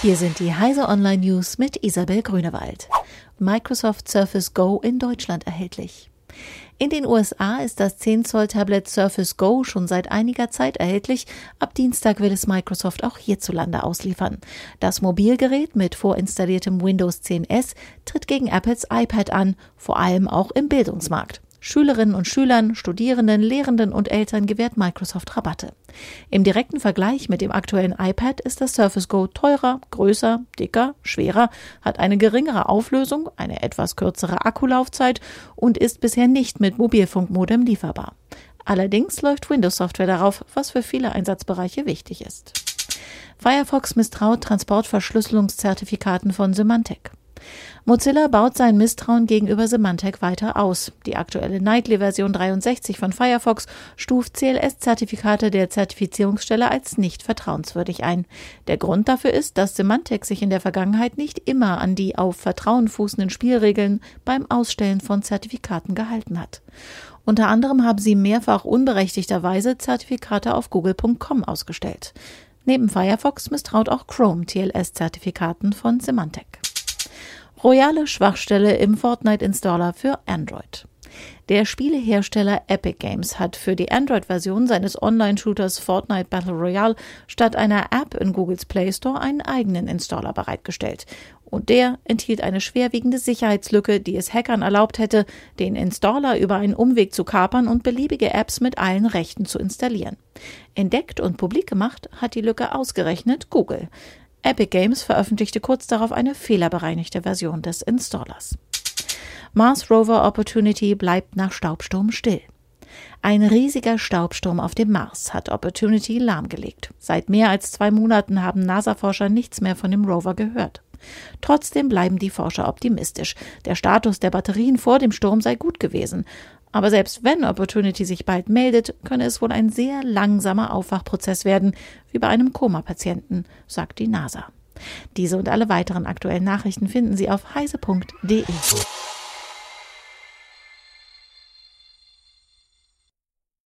Hier sind die Heise Online News mit Isabel Grünewald. Microsoft Surface Go in Deutschland erhältlich. In den USA ist das 10 Zoll Tablet Surface Go schon seit einiger Zeit erhältlich. Ab Dienstag will es Microsoft auch hierzulande ausliefern. Das Mobilgerät mit vorinstalliertem Windows 10S tritt gegen Apples iPad an, vor allem auch im Bildungsmarkt. Schülerinnen und Schülern, Studierenden, Lehrenden und Eltern gewährt Microsoft Rabatte. Im direkten Vergleich mit dem aktuellen iPad ist das Surface Go teurer, größer, dicker, schwerer, hat eine geringere Auflösung, eine etwas kürzere Akkulaufzeit und ist bisher nicht mit Mobilfunkmodem lieferbar. Allerdings läuft Windows-Software darauf, was für viele Einsatzbereiche wichtig ist. Firefox misstraut Transportverschlüsselungszertifikaten von Symantec. Mozilla baut sein Misstrauen gegenüber Symantec weiter aus. Die aktuelle Nightly-Version 63 von Firefox stuft CLS-Zertifikate der Zertifizierungsstelle als nicht vertrauenswürdig ein. Der Grund dafür ist, dass Symantec sich in der Vergangenheit nicht immer an die auf Vertrauen fußenden Spielregeln beim Ausstellen von Zertifikaten gehalten hat. Unter anderem haben sie mehrfach unberechtigterweise Zertifikate auf google.com ausgestellt. Neben Firefox misstraut auch Chrome TLS-Zertifikaten von Symantec. Royale Schwachstelle im Fortnite-Installer für Android. Der Spielehersteller Epic Games hat für die Android-Version seines Online-Shooters Fortnite Battle Royale statt einer App in Googles Play Store einen eigenen Installer bereitgestellt. Und der enthielt eine schwerwiegende Sicherheitslücke, die es Hackern erlaubt hätte, den Installer über einen Umweg zu kapern und beliebige Apps mit allen Rechten zu installieren. Entdeckt und publik gemacht hat die Lücke ausgerechnet Google. Epic Games veröffentlichte kurz darauf eine fehlerbereinigte Version des Installers. Mars Rover Opportunity bleibt nach Staubsturm still. Ein riesiger Staubsturm auf dem Mars hat Opportunity lahmgelegt. Seit mehr als zwei Monaten haben NASA-Forscher nichts mehr von dem Rover gehört. Trotzdem bleiben die Forscher optimistisch. Der Status der Batterien vor dem Sturm sei gut gewesen. Aber selbst wenn Opportunity sich bald meldet, könne es wohl ein sehr langsamer Aufwachprozess werden, wie bei einem Koma-Patienten, sagt die NASA. Diese und alle weiteren aktuellen Nachrichten finden Sie auf heise.de.